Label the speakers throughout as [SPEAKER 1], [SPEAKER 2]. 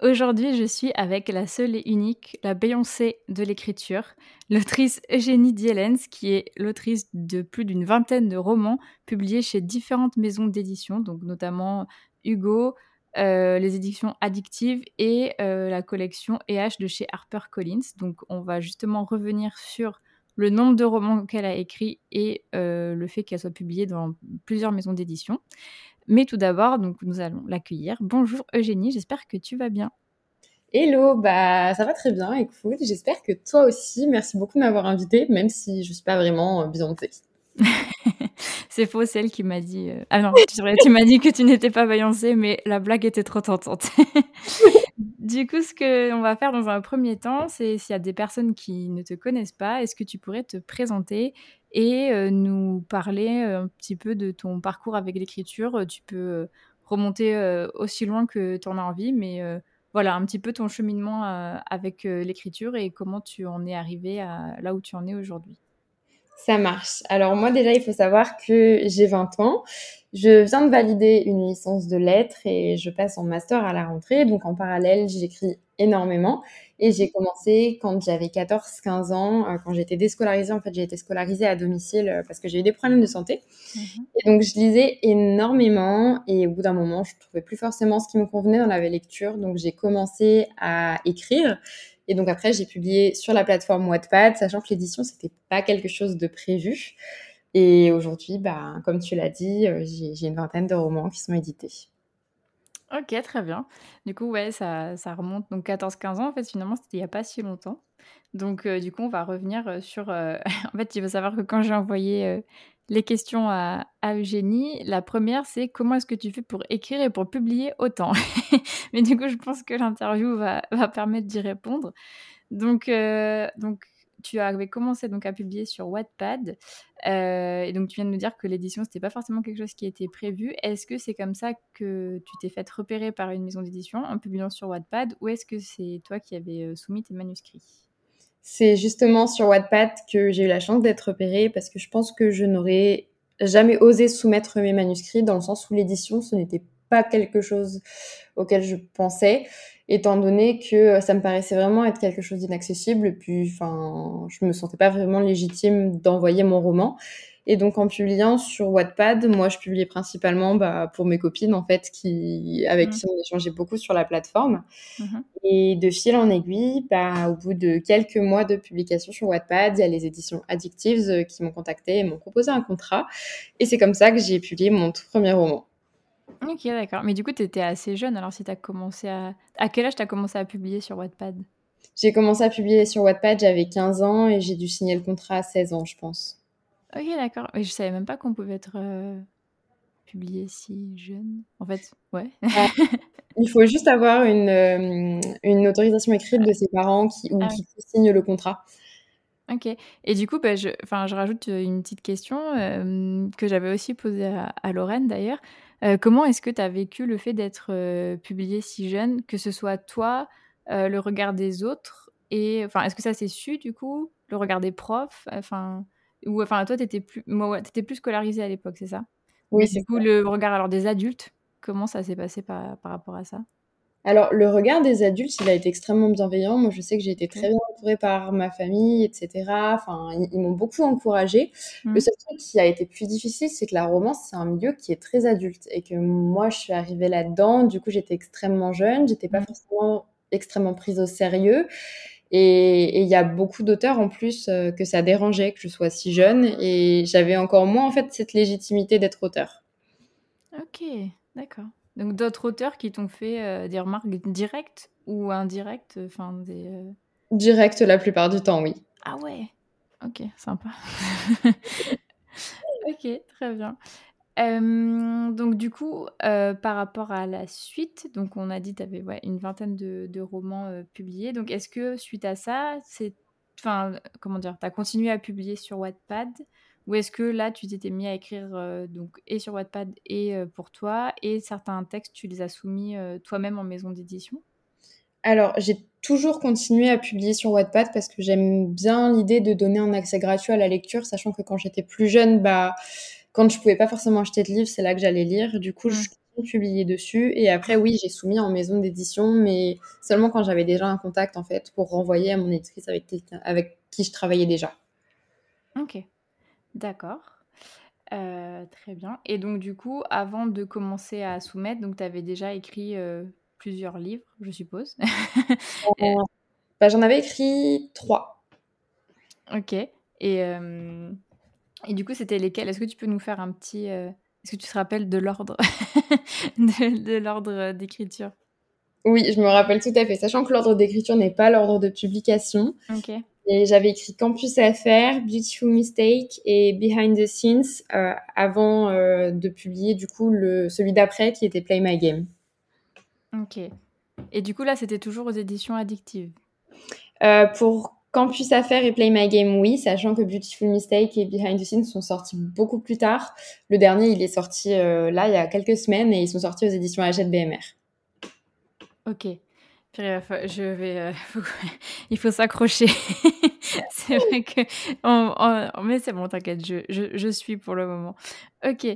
[SPEAKER 1] Aujourd'hui, je suis avec la seule et unique, la Beyoncé de l'écriture, l'autrice Eugénie Dielens, qui est l'autrice de plus d'une vingtaine de romans publiés chez différentes maisons d'édition, notamment Hugo, euh, les éditions addictives et euh, la collection EH de chez HarperCollins. Donc, on va justement revenir sur le nombre de romans qu'elle a écrits et euh, le fait qu'elle soit publiée dans plusieurs maisons d'édition. Mais tout d'abord, donc nous allons l'accueillir. Bonjour Eugénie, j'espère que tu vas bien.
[SPEAKER 2] Hello, bah ça va très bien, écoute, j'espère que toi aussi. Merci beaucoup de m'avoir invité, même si je suis pas vraiment euh, Beyoncé.
[SPEAKER 1] c'est faux, celle qui m'a dit. Euh, ah non, tu, m'as dit que tu n'étais pas Beyoncé, mais la blague était trop tentante. du coup, ce qu'on va faire dans un premier temps, c'est s'il y a des personnes qui ne te connaissent pas, est-ce que tu pourrais te présenter et euh, nous parler euh, un petit peu de ton parcours avec l'écriture? Tu peux remonter aussi loin que tu en as envie, mais voilà, un petit peu ton cheminement avec l'écriture et comment tu en es arrivé là où tu en es aujourd'hui.
[SPEAKER 2] Ça marche. Alors moi déjà, il faut savoir que j'ai 20 ans. Je viens de valider une licence de lettres et je passe en master à la rentrée. Donc en parallèle, j'écris énormément. Et j'ai commencé quand j'avais 14-15 ans, euh, quand j'étais déscolarisée. En fait, j'ai été scolarisée à domicile euh, parce que j'ai eu des problèmes de santé. Mhm. Et donc je lisais énormément. Et au bout d'un moment, je trouvais plus forcément ce qui me convenait dans la lecture. Donc j'ai commencé à écrire. Et donc après, j'ai publié sur la plateforme Wattpad, sachant que l'édition, c'était pas quelque chose de prévu. Et aujourd'hui, bah, comme tu l'as dit, euh, j'ai une vingtaine de romans qui sont édités.
[SPEAKER 1] Ok, très bien. Du coup, ouais, ça, remonte donc 14-15 ans. En fait, finalement, c'était il n'y a pas si longtemps. Donc, euh, du coup, on va revenir euh, sur. en fait, il faut savoir que quand j'ai envoyé les questions à, Eugénie. La première, c'est comment est-ce que tu fais pour écrire et pour publier autant? Mais du coup, je pense que l'interview va, permettre d'y répondre. Donc, euh, donc, tu avais commencé donc à publier sur Wattpad. Euh, et donc, tu viens de nous dire que l'édition, c'était pas forcément quelque chose qui était prévu. Est-ce que c'est comme ça que tu t'es fait repérer par une maison d'édition en publiant sur Wattpad ou est-ce que c'est toi qui avais euh, soumis tes manuscrits?
[SPEAKER 2] C'est justement sur Wattpad que j'ai eu la chance d'être repérée parce que je pense que je n'aurais jamais osé soumettre mes manuscrits dans le sens où l'édition, ce n'était pas quelque chose auquel je pensais, étant donné que ça me paraissait vraiment être quelque chose d'inaccessible. Puis, enfin, je me sentais pas vraiment légitime d'envoyer mon roman. Et donc en publiant sur Wattpad, moi je publiais principalement bah, pour mes copines en fait, qui, avec mmh. qui on échangeait beaucoup sur la plateforme. Mmh et de fil en aiguille, bah, au bout de quelques mois de publication sur Wattpad, il y a les éditions Addictives euh, qui m'ont contacté et m'ont proposé un contrat. Et c'est comme ça que j'ai publié mon tout premier roman.
[SPEAKER 1] Ok, d'accord. Mais du coup, tu étais assez jeune. Alors, si tu as commencé à. À quel âge tu as commencé à publier sur Wattpad?
[SPEAKER 2] J'ai commencé à publier sur Wattpad, j'avais 15 ans et j'ai dû signer le contrat à 16 ans, je pense.
[SPEAKER 1] Ok, d'accord. Mais je savais même pas qu'on pouvait être euh, publié si jeune. En fait, ouais.
[SPEAKER 2] il faut juste avoir une, euh, une, autorisation écrite de ses parents qui, ou ah qui signe le contrat.
[SPEAKER 1] Ok. Et du coup, bah, je, je rajoute euh, une petite question que j'avais aussi posée à, Lorraine d'ailleurs. comment est-ce que tu as vécu le fait d'être publié si jeune, que ce soit toi, le regard des autres, et enfin, est-ce que ça s'est su du coup, le regard des profs, enfin. Ou enfin, toi, tu étais plus, étais plus scolarisée à l'époque, c'est ça?
[SPEAKER 2] Oui, c'est
[SPEAKER 1] Du coup, le regard alors des adultes, comment ça s'est passé par, par rapport à ça?
[SPEAKER 2] Alors, le regard des adultes, il a été extrêmement bienveillant. Moi, je sais que j'ai été très bien entourée par ma famille, etc. Enfin, ils, m'ont beaucoup encouragée. Mmh. Le seul truc qui a été plus difficile, c'est que la romance, c'est un milieu qui est très adulte et que moi, je suis arrivée là-dedans. Du coup, j'étais extrêmement jeune, j'étais pas mmh. forcément extrêmement prise au sérieux. Et il y a beaucoup d'auteurs en plus euh, que ça dérangeait que je sois si jeune et j'avais encore moins en fait cette légitimité d'être auteur.
[SPEAKER 1] Ok, d'accord. Donc d'autres auteurs qui t'ont fait euh, des remarques directes ou indirectes, enfin des. Euh
[SPEAKER 2] directes la plupart du temps, oui.
[SPEAKER 1] Ah ouais. Ok, sympa. ok, très bien donc du coup, par rapport à la suite, donc on a dit tu avais une vingtaine de romans, publiés. Donc est-ce que suite à ça, c'est enfin, comment dire, as continué à publier sur Wattpad ou est-ce que là, tu t'étais mis à écrire donc et sur Wattpad et pour toi et certains textes, tu les as soumis toi-même en maison d'édition?
[SPEAKER 2] Alors, j'ai toujours continué à publier sur Wattpad parce que j'aime bien l'idée de donner un accès gratuit à la lecture, sachant que quand j'étais plus jeune, bah, quand je pouvais pas forcément acheter de livres, c'est là que j'allais lire. Du coup, je publiais dessus. Et après, oui, j'ai soumis en maison d'édition, mais seulement quand j'avais déjà un contact, en fait, pour renvoyer à mon éditrice avec, avec qui je travaillais déjà.
[SPEAKER 1] Ok, d'accord. Euh, très bien. Et donc, du coup, avant de commencer à soumettre, donc tu avais déjà écrit euh, plusieurs livres, je suppose.
[SPEAKER 2] Euh, bah, j'en avais écrit trois.
[SPEAKER 1] Ok. Et, et du coup, c'était lesquels? Est-ce que tu peux nous faire un petit... Euh, est-ce que tu te rappelles de l'ordre de, l'ordre d'écriture?
[SPEAKER 2] Oui, je me rappelle tout à fait. Sachant que l'ordre d'écriture n'est pas l'ordre de publication.
[SPEAKER 1] Ok.
[SPEAKER 2] Et j'avais écrit Campus Affaires, Beautiful Mistake et Behind the Scenes avant de publier du coup le, celui d'après qui était Play My Game.
[SPEAKER 1] Ok. Et du coup, là, c'était toujours aux éditions addictives
[SPEAKER 2] euh, Pour Campus Affaires et Play My Game, oui, sachant que Beautiful Mistake et Behind the Scenes sont sortis beaucoup plus tard. Le dernier, il est sorti euh, là, il y a quelques semaines, et ils sont sortis aux éditions Hachette BMR.
[SPEAKER 1] Ok. Je vais, euh, il faut s'accrocher. c'est vrai que, mais c'est bon, t'inquiète, je, je, je, suis pour le moment. Ok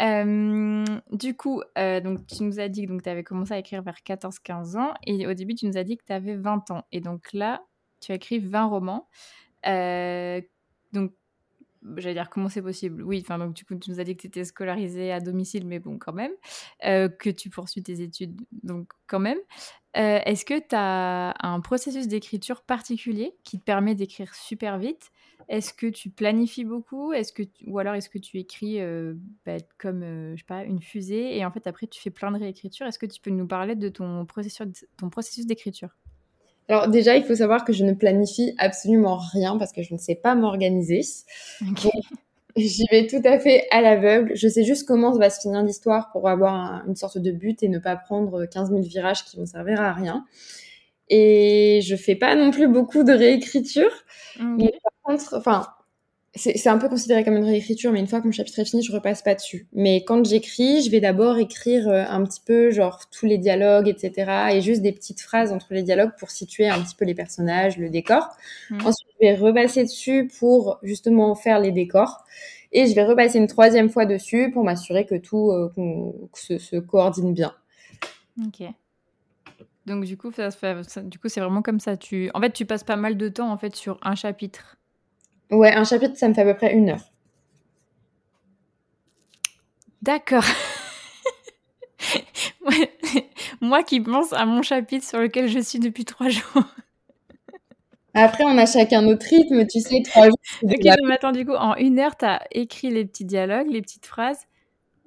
[SPEAKER 1] du coup, euh, donc tu nous as dit que tu avais commencé à écrire vers 14-15 ans et au début, tu nous as dit que tu avais 20 ans. Et donc là, tu as écrit 20 romans. Euh, donc, j'allais dire comment c'est possible? Oui, enfin, donc du coup, tu nous as dit que tu étais scolarisé à domicile, mais bon, quand même. Euh, que tu poursuis tes études, donc quand même. Est-ce que tu as un processus d'écriture particulier qui te permet d'écrire super vite? Est-ce que tu planifies beaucoup? Est-ce que ou alors est-ce que tu écris euh, bah, comme euh, je sais pas une fusée et en fait après tu fais plein de réécritures? Est-ce que tu peux nous parler de ton processus d'écriture?
[SPEAKER 2] Alors déjà, il faut savoir que je ne planifie absolument rien parce que je ne sais pas m'organiser. J'y vais tout à fait à l'aveugle. Je sais juste comment va se finir l'histoire pour avoir une sorte de but et ne pas prendre 15 000 virages qui vont servir à rien. Et je fais pas non plus beaucoup de réécriture. Mais par contre, enfin, c'est un peu considéré comme une réécriture, mais une fois que mon chapitre est fini, je repasse pas dessus. Mais quand j'écris, je vais d'abord écrire euh, un petit peu, genre, tous les dialogues, etc. Et juste des petites phrases entre les dialogues pour situer un petit peu les personnages, le décor. Mmh. Ensuite, je vais repasser dessus pour justement faire les décors. Et je vais repasser une troisième fois dessus pour m'assurer que tout euh, se, se, coordine bien.
[SPEAKER 1] Ok. Donc du coup, ça, du coup, c'est vraiment comme ça. Tu, en fait, tu passes pas mal de temps en fait sur un chapitre.
[SPEAKER 2] Ouais, un chapitre, ça me fait à peu près une heure.
[SPEAKER 1] D'accord. Moi qui pense à mon chapitre sur lequel je suis depuis trois jours.
[SPEAKER 2] Après, on a chacun notre rythme, tu sais, trois jours.
[SPEAKER 1] Ok, du coup, en une heure, tu as écrit les petits dialogues, les petites phrases,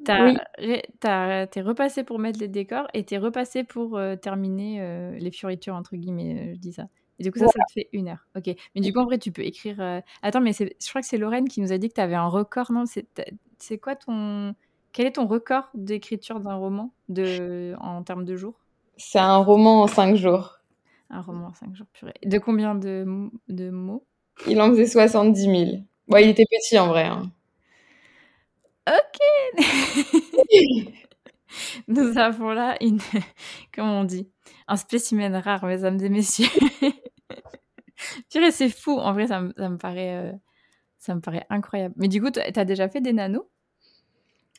[SPEAKER 1] T'es repassé pour mettre les décors et t'es repassé pour euh, terminer euh, les fioritures, entre guillemets, euh, je dis ça. Et du coup, ça, ça te fait une heure. Ok. Mais du coup, en vrai, tu peux écrire. Attends, mais je crois que c'est Lorraine qui nous a dit que tu avais un record, non? C'est quoi ton. Quel est ton record d'écriture d'un roman de... en termes de jours?
[SPEAKER 2] C'est un roman en cinq jours.
[SPEAKER 1] Un roman en cinq jours, purée. De combien de, de mots?
[SPEAKER 2] Il en faisait 70 000. Bon, il était petit en vrai. Hein.
[SPEAKER 1] Ok. Nous avons là une, comment on dit, un spécimen rare, mesdames et messieurs. C'est fou. En vrai, ça, me, paraît, euh, ça me paraît incroyable. Mais du coup, tu as déjà fait des nanos?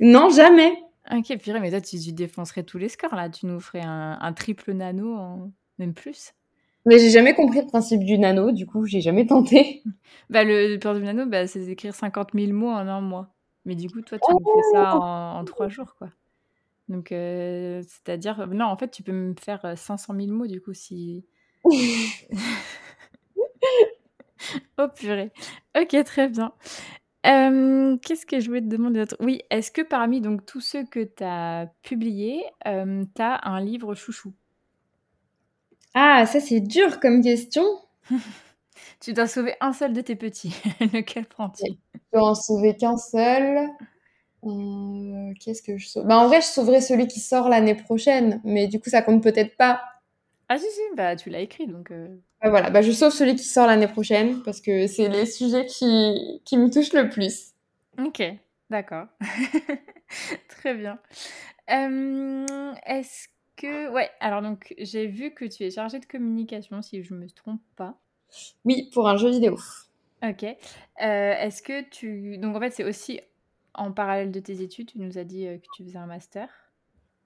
[SPEAKER 2] Non, jamais.
[SPEAKER 1] Ok, purée, mais toi, tu, défoncerais tous les scores là. Tu nous ferais un, triple nano, en... même plus.
[SPEAKER 2] Mais j'ai jamais compris le principe du nano, du coup, j'ai jamais tenté.
[SPEAKER 1] Bah, le, le principe du nano, bah, c'est d'écrire 50 000 mots en un mois. Mais du coup, toi, tu me fais ça oh! en, trois jours, quoi. Donc, euh, c'est-à-dire, non, en fait, tu peux me faire 500 euh, 000 mots, du coup, si. oh purée. Ok, très bien. Qu'est-ce que je voulais te demander d'autre? Oui, est-ce que parmi donc tous ceux que tu as publiés, tu as un livre chouchou?
[SPEAKER 2] Ah, ça c'est dur comme question.
[SPEAKER 1] Tu dois sauver un seul de tes petits. Lequel prends-tu?
[SPEAKER 2] Je peux en sauver qu'un seul. Euh, qu'est-ce que je sauve? Bah, En vrai, je sauverai celui qui sort l'année prochaine, mais du coup, ça compte peut-être pas.
[SPEAKER 1] Ah si, si, bah tu l'as écrit donc.
[SPEAKER 2] Voilà, bah, je sauve celui qui sort l'année prochaine parce que c'est les sujets qui, qui me touchent le plus.
[SPEAKER 1] Ok, d'accord. Très bien. Est-ce que... Ouais, alors donc j'ai vu que tu es chargée de communication, si je me trompe pas.
[SPEAKER 2] Oui, pour un jeu vidéo.
[SPEAKER 1] Ok. Est-ce que tu... Donc en fait, c'est aussi en parallèle de tes études, tu nous as dit que tu faisais un master.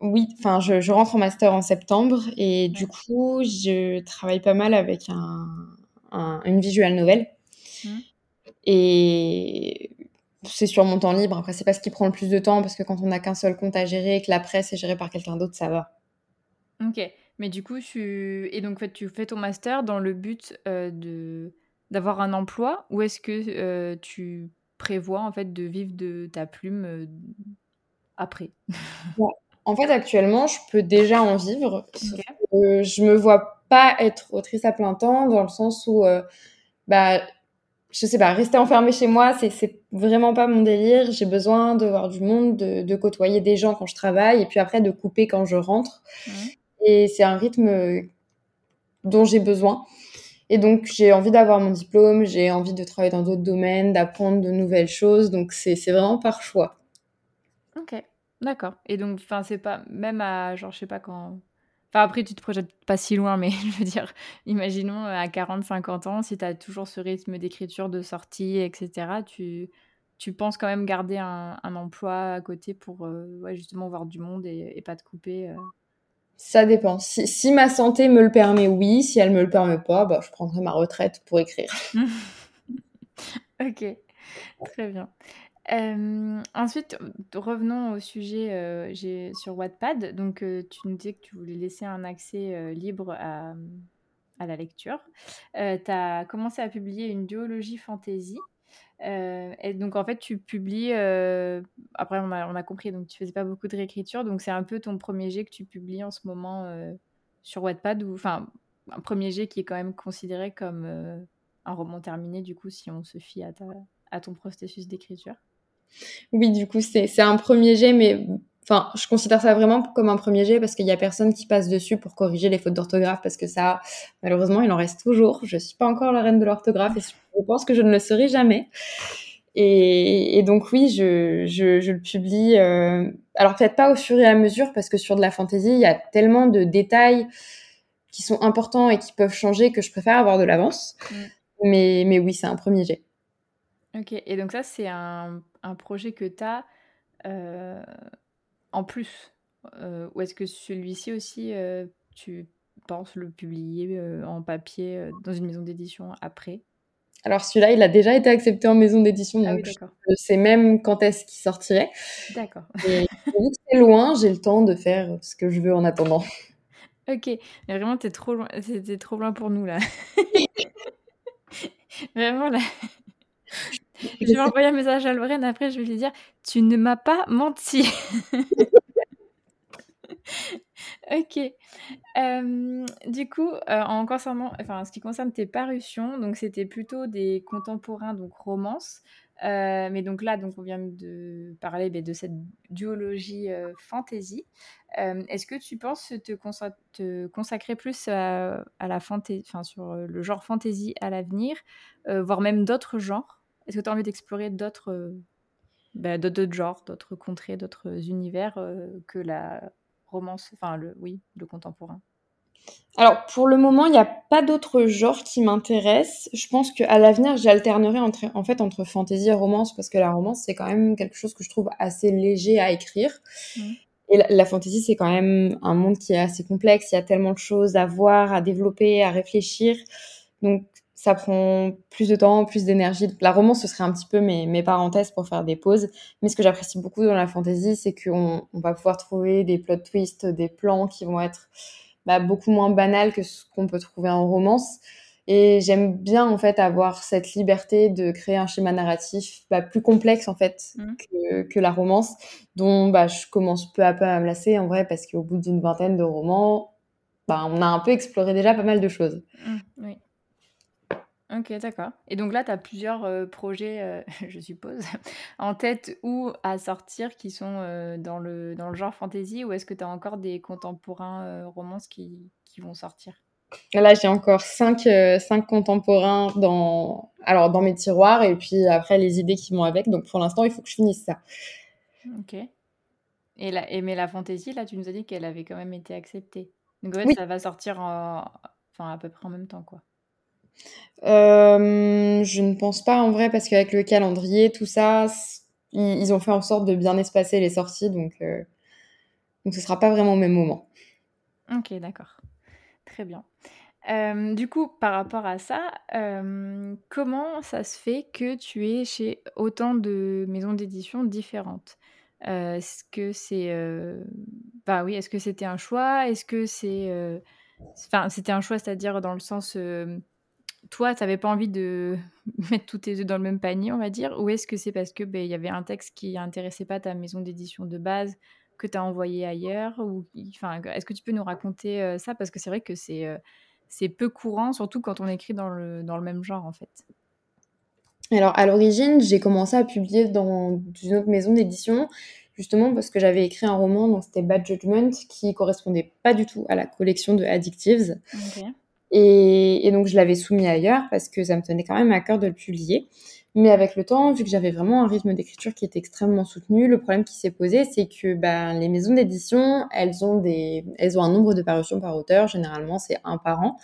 [SPEAKER 2] Oui, enfin, je, rentre en master en septembre et du coup, je travaille pas mal avec un, une visual novel. Mmh. Et c'est sur mon temps libre. Après, c'est pas ce qui prend le plus de temps parce que quand on n'a qu'un seul compte à gérer et que la presse est gérée par quelqu'un d'autre, ça va.
[SPEAKER 1] Ok. Mais du coup, tu... Et donc, tu fais ton master dans le but euh, de d'avoir un emploi ou est-ce que euh, tu prévois en fait de vivre de ta plume euh, après?
[SPEAKER 2] En fait, actuellement, je peux déjà en vivre. je me vois pas être autrice à plein temps dans le sens où bah, je sais pas, rester enfermée chez moi, c'est vraiment pas mon délire. J'ai besoin de voir du monde, de, côtoyer des gens quand je travaille, et puis après de couper quand je rentre. Et c'est un rythme dont j'ai besoin. Et donc j'ai envie d'avoir mon diplôme, j'ai envie de travailler dans d'autres domaines, d'apprendre de nouvelles choses. Donc c'est vraiment par choix.
[SPEAKER 1] Ok, d'accord. Et donc, enfin, c'est pas même à genre, je sais pas quand Enfin, après, tu te projettes pas si loin, mais je veux dire, imaginons à 40-50 ans, si tu as toujours ce rythme d'écriture, de sortie, etc., tu, tu penses quand même garder un, emploi à côté pour euh, justement voir du monde et, pas te couper euh.
[SPEAKER 2] Ça dépend. Si, ma santé me le permet, oui. Si elle me le permet pas, bah, je prendrai ma retraite pour écrire.
[SPEAKER 1] ok, très bien ensuite, revenons au sujet sur Wattpad. Donc, tu nous disais que tu voulais laisser un accès libre à, la lecture. tu as commencé à publier une duologie fantasy. donc, en fait, tu publies. après, on a, compris, donc tu faisais pas beaucoup de réécriture. Donc, c'est un peu ton premier jet que tu publies en ce moment sur Wattpad. Enfin, un premier jet qui est quand même considéré comme un roman terminé, du coup, si on se fie à ton processus d'écriture?
[SPEAKER 2] Oui, du coup, c'est un premier jet, mais enfin, je considère ça vraiment comme un premier jet parce qu'il y a personne qui passe dessus pour corriger les fautes d'orthographe parce que ça, malheureusement, il en reste toujours. Je suis pas encore la reine de l'orthographe et je pense que je ne le serai jamais. Et, donc oui, je, je, le publie. Euh, alors peut-être pas au fur et à mesure parce que sur de la fantaisie, il y a tellement de détails qui sont importants et qui peuvent changer que je préfère avoir de l'avance. Mm. Mais, mais oui, c'est un premier jet.
[SPEAKER 1] Ok, et donc ça, c'est un, un, projet que tu as euh, en plus euh, Ou est-ce que celui-ci aussi, euh, tu penses le publier en papier dans une maison d'édition après?
[SPEAKER 2] Alors celui-là, il a déjà été accepté en maison d'édition, ah donc je sais même quand est-ce qu'il sortirait.
[SPEAKER 1] D'accord.
[SPEAKER 2] Et c'est loin, j'ai le temps de faire ce que je veux en attendant.
[SPEAKER 1] Ok, mais vraiment, t'es trop loin, c'était trop loin pour nous là. vraiment là. Je vais envoyer un message à Lorraine après, je vais lui dire Tu ne m'as pas menti. ok. du coup, euh, en concernant, enfin, ce qui concerne tes parutions, donc c'était plutôt des contemporains, donc romances. Euh, mais donc là, donc on vient de parler ben, de cette duologie euh, fantasy. Est-ce que tu penses te, consacrer plus à la fantasy, enfin sur le genre fantasy à l'avenir, voire même d'autres genres? Est-ce que tu as envie d'explorer d'autres bah, d'autres genres, d'autres contrées, d'autres univers euh, que la romance, enfin le, oui, le contemporain?
[SPEAKER 2] Alors, pour le moment, il n'y a pas d'autres genres qui m'intéressent. Je pense qu'à l'avenir, j'alternerai entre, en fait entre fantasy et romance, parce que la romance, c'est quand même quelque chose que je trouve assez léger à écrire. Mmh. Et la, la fantasy, c'est quand même un monde qui est assez complexe. Il y a tellement de choses à voir, à développer, à réfléchir. Donc, ça prend plus de temps, plus d'énergie. La romance, ce serait un petit peu mes, mes, parenthèses pour faire des pauses. Mais ce que j'apprécie beaucoup dans la fantasy, c'est qu'on on va pouvoir trouver des plot twists, des plans qui vont être bah, beaucoup moins banals que ce qu'on peut trouver en romance. Et j'aime bien en fait avoir cette liberté de créer un schéma narratif bah, plus complexe en fait mmh. que, que, la romance, dont bah, je commence peu à peu à me lasser en vrai parce qu'au bout d'une vingtaine de romans, bah, on a un peu exploré déjà pas mal de choses.
[SPEAKER 1] Mmh, oui. Ok, d'accord. Et donc là, tu as plusieurs euh, projets, euh, je suppose, en tête ou à sortir qui sont euh, dans, le, dans le genre fantasy ou est-ce que tu as encore des contemporains romances qui, qui vont sortir?
[SPEAKER 2] Là, j'ai encore cinq, cinq contemporains dans, alors, dans mes tiroirs et puis après les idées qui vont avec. Donc pour l'instant, il faut que je finisse ça.
[SPEAKER 1] Ok. Et, la, et mais la fantaisie, là, tu nous as dit qu'elle avait quand même été acceptée. Donc en fait, ça va sortir enfin, à peu près en même temps, quoi.
[SPEAKER 2] Euh, je ne pense pas en vrai parce qu'avec le calendrier, tout ça, ils, ont fait en sorte de bien espacer les sorties, donc, euh, donc ce sera pas vraiment au même moment.
[SPEAKER 1] Ok, d'accord. Très bien. Euh, du coup, par rapport à ça, comment ça se fait que tu es chez autant de maisons d'édition différentes? Est-ce que c'est, bah oui, est-ce que c'était un choix? Est-ce que c'est, enfin, c'était un choix, c'est-à-dire dans le sens, toi, tu n'avais pas envie de mettre tous tes œufs dans le même panier, on va dire Ou est-ce que c'est parce que ben, y avait un texte qui n'intéressait pas ta maison d'édition de base que tu as envoyé ailleurs ou enfin est-ce que tu peux nous raconter euh, ça? Parce que c'est vrai que c'est euh, c'est peu courant surtout quand on écrit dans le, dans le même genre en fait.
[SPEAKER 2] Alors à l'origine, j'ai commencé à publier dans une autre maison d'édition justement parce que j'avais écrit un roman dont c'était Bad Judgment qui correspondait pas du tout à la collection de Addictives. Et, donc, je l'avais soumis ailleurs parce que ça me tenait quand même à cœur de le publier. Mais avec le temps, vu que j'avais vraiment un rythme d'écriture qui était extrêmement soutenu, le problème qui s'est posé, c'est que ben, les maisons d'édition, elles ont des, elles ont un nombre de parutions par auteur. Généralement, c'est un par an.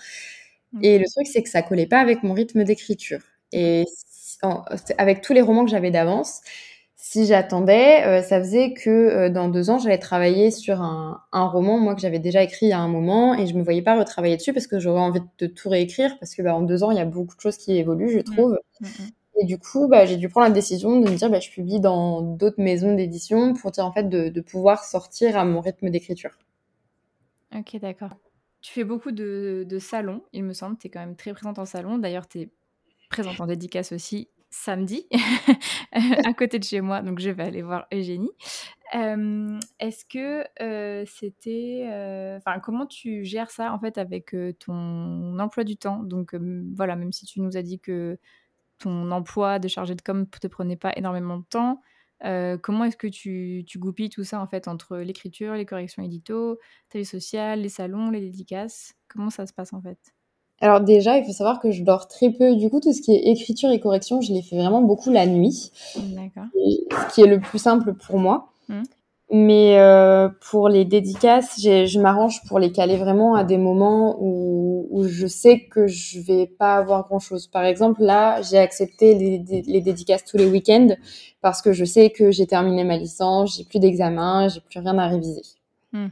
[SPEAKER 2] Et le truc, c'est que ça collait pas avec mon rythme d'écriture. Et avec tous les romans que j'avais d'avance, si j'attendais, euh, ça faisait que euh, dans deux ans, j'allais travailler sur un, roman, moi, que j'avais déjà écrit il y a un moment, et je me voyais pas retravailler dessus parce que j'aurais envie de tout réécrire, parce que bah, en deux ans, il y a beaucoup de choses qui évoluent, je trouve. Mmh, mmh. Et du coup, bah, j'ai dû prendre la décision de me dire, bah, je publie dans d'autres maisons d'édition pour dire en fait de, pouvoir sortir à mon rythme d'écriture.
[SPEAKER 1] Ok, d'accord. Tu fais beaucoup de, de salons, il me semble. Tu es quand même très présente en salon. D'ailleurs, tu es présente en dédicace aussi samedi à côté de chez moi, donc je vais aller voir Eugénie. Est-ce que c'était, enfin, comment tu gères ça en fait avec ton emploi du temps? Donc voilà, même si tu nous as dit que ton emploi de chargé de com te prenait pas énormément de temps, comment est-ce que tu, tu, goupilles tout ça en fait entre l'écriture, les corrections édito, vie sociale, les salons, les dédicaces? Comment ça se passe en fait?
[SPEAKER 2] Alors déjà, il faut savoir que je dors très peu. Du coup, tout ce qui est écriture et correction, je les fais vraiment beaucoup la nuit. D'accord. Ce qui est le plus simple pour moi. Mmh. Mais euh, pour les dédicaces, je m'arrange pour les caler vraiment à des moments où, où je sais que je vais pas avoir grand-chose. Par exemple, là, j'ai accepté les, les, dédicaces tous les week-ends parce que je sais que j'ai terminé ma licence, j'ai plus d'examen, j'ai plus rien à réviser. Mmh.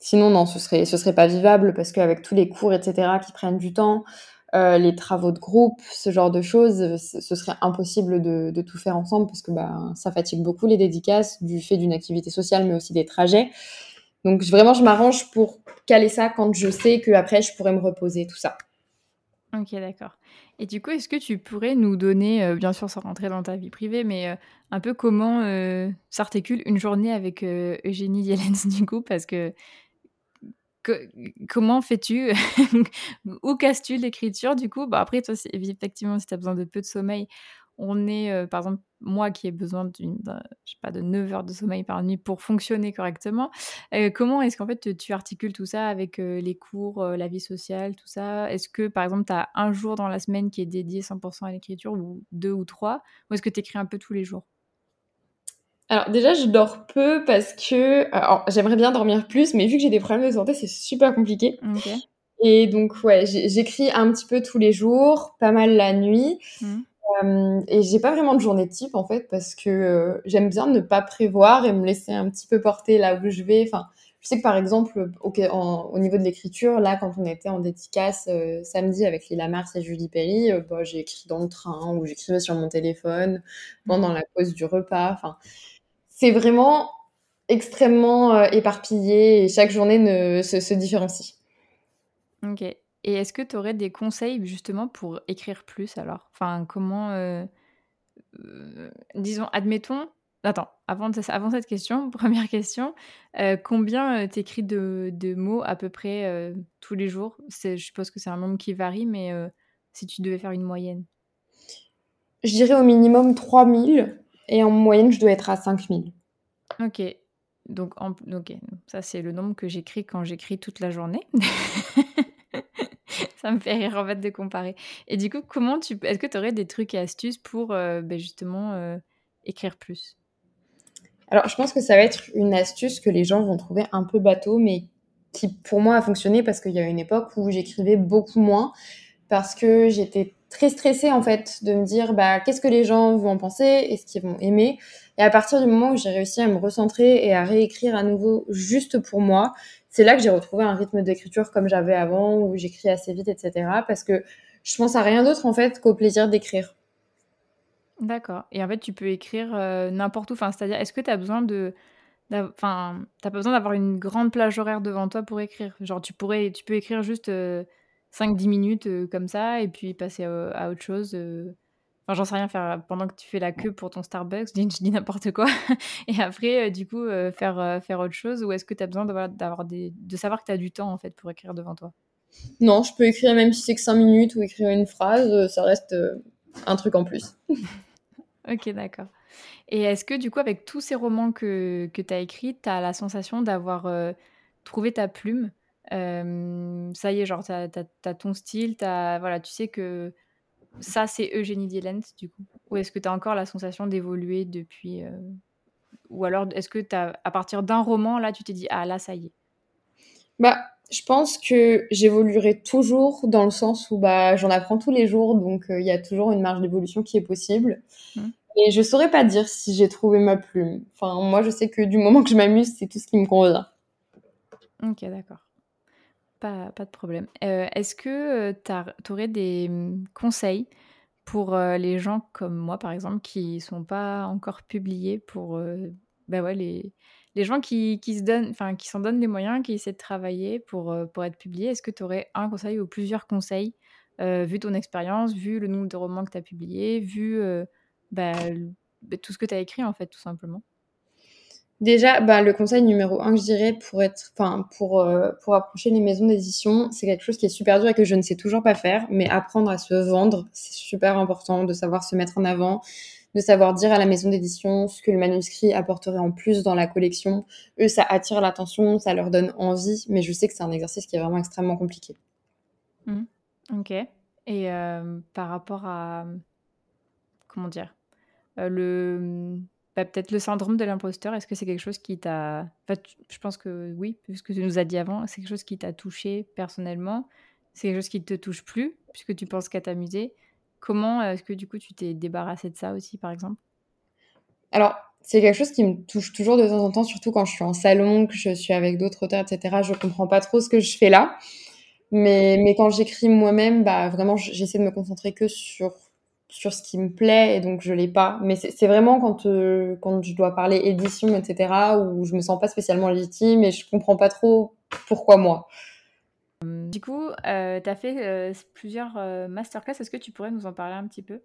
[SPEAKER 2] Sinon, non, ce serait, ce serait pas vivable parce qu'avec tous les cours, etc., qui prennent du temps, euh, les travaux de groupe, ce genre de choses, ce serait impossible de, de tout faire ensemble parce que bah, ça fatigue beaucoup les dédicaces du fait d'une activité sociale, mais aussi des trajets. Donc vraiment, je m'arrange pour caler ça quand je sais que après je pourrais me reposer, tout ça.
[SPEAKER 1] Ok, d'accord. Et du coup, est-ce que tu pourrais nous donner, euh, bien sûr sans rentrer dans ta vie privée, mais euh, un peu comment s'articule une journée avec Eugénie Dielens du coup Parce que comment fais-tu? Où casses-tu l'écriture du coup? Bah, Après, toi, effectivement, si tu as besoin de peu de sommeil, on est, euh, par exemple, moi qui ai besoin d'une, je sais de 9 heures de sommeil par nuit pour fonctionner correctement, euh, comment est-ce qu'en fait tu articules tout ça avec euh, les cours, la vie sociale, tout ça? Est-ce que, par exemple, tu as un jour dans la semaine qui est dédié 100% à l'écriture ou deux ou trois? Ou est-ce que tu écris un peu tous les jours?
[SPEAKER 2] Alors déjà, je dors peu parce que j'aimerais bien dormir plus, mais vu que j'ai des problèmes de santé, c'est super compliqué. Et donc ouais, j'écris un petit peu tous les jours, pas mal la nuit. Mmh. Euh, et j'ai pas vraiment de journée type en fait parce que euh, j'aime bien ne pas prévoir et me laisser un petit peu porter là où je vais. Enfin, je sais que par exemple, au, au niveau de l'écriture, là, quand on était en dédicace euh, samedi avec Lila Mars et Julie Perry, bah, j'ai écrit dans le train ou j'écrivais sur mon téléphone pendant la pause du repas. Enfin, c'est vraiment extrêmement euh, éparpillé et chaque journée ne, se, différencie.
[SPEAKER 1] Ok. Et est-ce que tu aurais des conseils justement pour écrire plus alors? Enfin, comment. Euh, euh, disons, admettons. Attends, avant, avant cette question, première question, combien t'écris de, de mots à peu près tous les jours? Je suppose que c'est un nombre qui varie, mais si tu devais faire une moyenne?
[SPEAKER 2] Je dirais au minimum 3000 et en moyenne, je dois être à 5000.
[SPEAKER 1] Ok. donc, ça c'est le nombre que j'écris quand j'écris toute la journée. ça me fait rire en fait de comparer. Et du coup, comment tu, est-ce que tu aurais des trucs et astuces pour euh, ben, justement euh, écrire plus?
[SPEAKER 2] Alors, je pense que ça va être une astuce que les gens vont trouver un peu bateau, mais qui pour moi a fonctionné parce qu'il y a une époque où j'écrivais beaucoup moins parce que j'étais très stressée en fait de me dire bah qu'est-ce que les gens vont en penser, est-ce qu'ils vont aimer. Et à partir du moment où j'ai réussi à me recentrer et à réécrire à nouveau juste pour moi, c'est là que j'ai retrouvé un rythme d'écriture comme j'avais avant, où j'écris assez vite, etc. Parce que je pense à rien d'autre en fait qu'au plaisir d'écrire.
[SPEAKER 1] D'accord. Et en fait, tu peux écrire euh, n'importe où. Enfin, c'est-à-dire, est-ce que tu as besoin de Enfin, t'as pas besoin d'avoir une grande plage horaire devant toi pour écrire? Genre, tu pourrais, tu peux écrire juste 5-10 euh, minutes euh, comme ça et puis passer à, autre chose. Euh. Enfin, j'en sais rien, faire pendant que tu fais la queue pour ton Starbucks, je dis, n'importe quoi. et après, du coup, faire, faire autre chose. Ou est-ce que tu as besoin d'avoir, des, de savoir que tu as du temps en fait pour écrire devant toi?
[SPEAKER 2] Non, je peux écrire même si c'est que 5 minutes ou écrire une phrase, ça reste un truc en plus.
[SPEAKER 1] ok, d'accord. Et est-ce que du coup, avec tous ces romans que, que tu as écrits, tu as la sensation d'avoir euh, trouvé ta plume? Euh, Ça y est, genre, tu as, ton style, as, voilà, tu sais que ça, c'est Eugénie Dillens, du coup Ou est-ce que tu as encore la sensation d'évoluer depuis euh, Ou alors, est-ce que as, à partir d'un roman, là, tu t'es dit, ah là, ça y est?
[SPEAKER 2] Bah, je pense que j'évoluerai toujours dans le sens où bah, j'en apprends tous les jours, donc il y a toujours une marge d'évolution qui est possible. Mmh. Et je saurais pas dire si j'ai trouvé ma plume. Enfin, moi, je sais que du moment que je m'amuse, c'est tout ce qui me convient.
[SPEAKER 1] Ok, d'accord. Pas, pas de problème. Euh, est-ce que euh, tu aurais des hum, conseils pour euh, les gens comme moi, par exemple, qui sont pas encore publiés pour bah les, les gens qui, qui se donnent, qui s'en donnent les moyens, qui essaient de travailler pour, pour être publiés Est-ce que tu aurais un conseil ou plusieurs conseils, vu ton expérience, vu le nombre de romans que tu as publiés, vu bah, bah, tout ce que tu as écrit, en fait, tout simplement?
[SPEAKER 2] Déjà, bah, le conseil numéro un que je dirais pour être, enfin, pour, euh, pour approcher les maisons d'édition, c'est quelque chose qui est super dur et que je ne sais toujours pas faire, mais apprendre à se vendre, c'est super important de savoir se mettre en avant, de savoir dire à la maison d'édition ce que le manuscrit apporterait en plus dans la collection. Eux, ça attire l'attention, ça leur donne envie, mais je sais que c'est un exercice qui est vraiment extrêmement compliqué.
[SPEAKER 1] Mmh. Ok. Et euh, par rapport à, comment dire, euh, le bah, peut-être le syndrome de l'imposteur, est-ce que c'est quelque chose qui t'a... je pense que oui, puisque tu nous as dit avant, c'est quelque chose qui t'a touché personnellement, c'est quelque chose qui te touche plus, puisque tu penses qu'à t'amuser. Comment est-ce que du coup tu t'es débarrassé de ça aussi, par exemple?
[SPEAKER 2] Alors, c'est quelque chose qui me touche toujours de temps en temps, surtout quand je suis en salon, que je suis avec d'autres auteurs, etc. Je comprends pas trop ce que je fais là. Mais, mais quand j'écris moi-même, bah, vraiment, j'essaie de me concentrer que sur sur ce qui me plaît et donc je l'ai pas. Mais c'est vraiment quand, euh, quand je dois parler édition, etc., où je me sens pas spécialement légitime et je comprends pas trop pourquoi moi.
[SPEAKER 1] Du coup, euh, tu as fait euh, plusieurs masterclass. Est-ce que tu pourrais nous en parler un petit peu?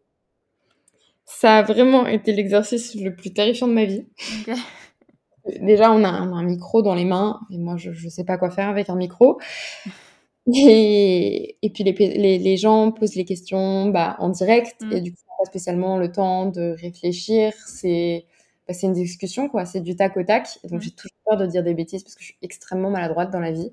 [SPEAKER 2] Ça a vraiment été l'exercice le plus terrifiant de ma vie. Déjà, on a, un, un, micro dans les mains et moi, je ne sais pas quoi faire avec un micro. Et, et puis les, les, les, gens posent les questions bah, en direct mmh. et du coup, pas spécialement le temps de réfléchir. C'est bah, une discussion, quoi. C'est du tac au tac. donc, mmh. j'ai toujours peur de dire des bêtises parce que je suis extrêmement maladroite dans la vie.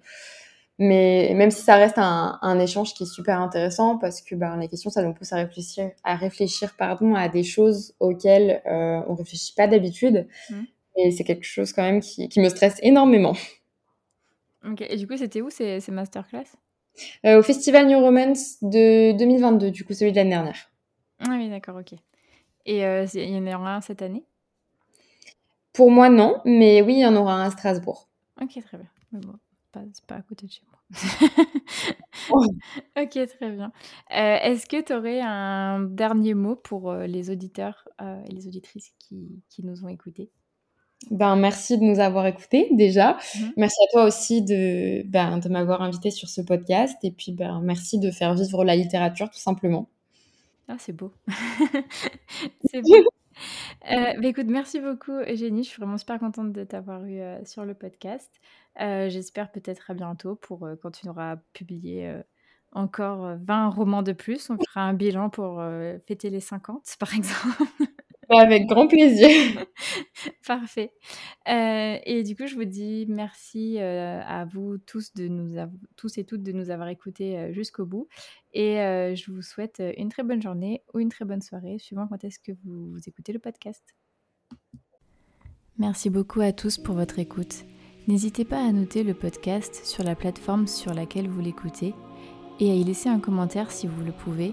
[SPEAKER 2] Mais même si ça reste un, un échange qui est super intéressant parce que bah, les questions, ça nous pousse à réfléchir, à réfléchir pardon, à des choses auxquelles euh, on réfléchit pas d'habitude. Mmh. Et c'est quelque chose quand même qui, qui me stresse énormément.
[SPEAKER 1] Ok, et du coup, c'était où ces, ces masterclass?
[SPEAKER 2] Euh, Au Festival New Romance de 2022, du coup, celui de l'année dernière.
[SPEAKER 1] Ah oui, d'accord, ok. Et euh, il y en aura un cette année?
[SPEAKER 2] Pour moi, non, mais oui, il y en aura un à Strasbourg.
[SPEAKER 1] Ok, très bien. Mais bon, c'est pas à côté de chez moi. ok, très bien. Euh, est-ce que tu aurais un dernier mot pour les auditeurs et les auditrices qui, qui nous ont écoutés?
[SPEAKER 2] Ben, merci de nous avoir écoutés déjà. Mmh merci à toi aussi de, ben, de m'avoir invité sur ce podcast. Et puis, ben, merci de faire vivre la littérature, tout simplement.
[SPEAKER 1] Ah, c'est beau. c'est beau. Euh, bah, écoute, merci beaucoup Eugénie, je suis vraiment super contente de t'avoir eu euh, sur le podcast. Euh, j'espère peut-être à bientôt pour quand tu auras publié encore 20 romans de plus. On fera un bilan pour fêter les 50 par exemple.
[SPEAKER 2] Avec grand plaisir.
[SPEAKER 1] Parfait. Euh, et du coup, je vous dis merci euh, à vous tous, de nous tous et toutes de nous avoir écoutés euh, jusqu'au bout. Et je vous souhaite une très bonne journée ou une très bonne soirée, suivant quand est-ce que vous, vous écoutez le podcast. Merci beaucoup à tous pour votre écoute. N'hésitez pas à noter le podcast sur la plateforme sur laquelle vous l'écoutez et à y laisser un commentaire si vous le pouvez.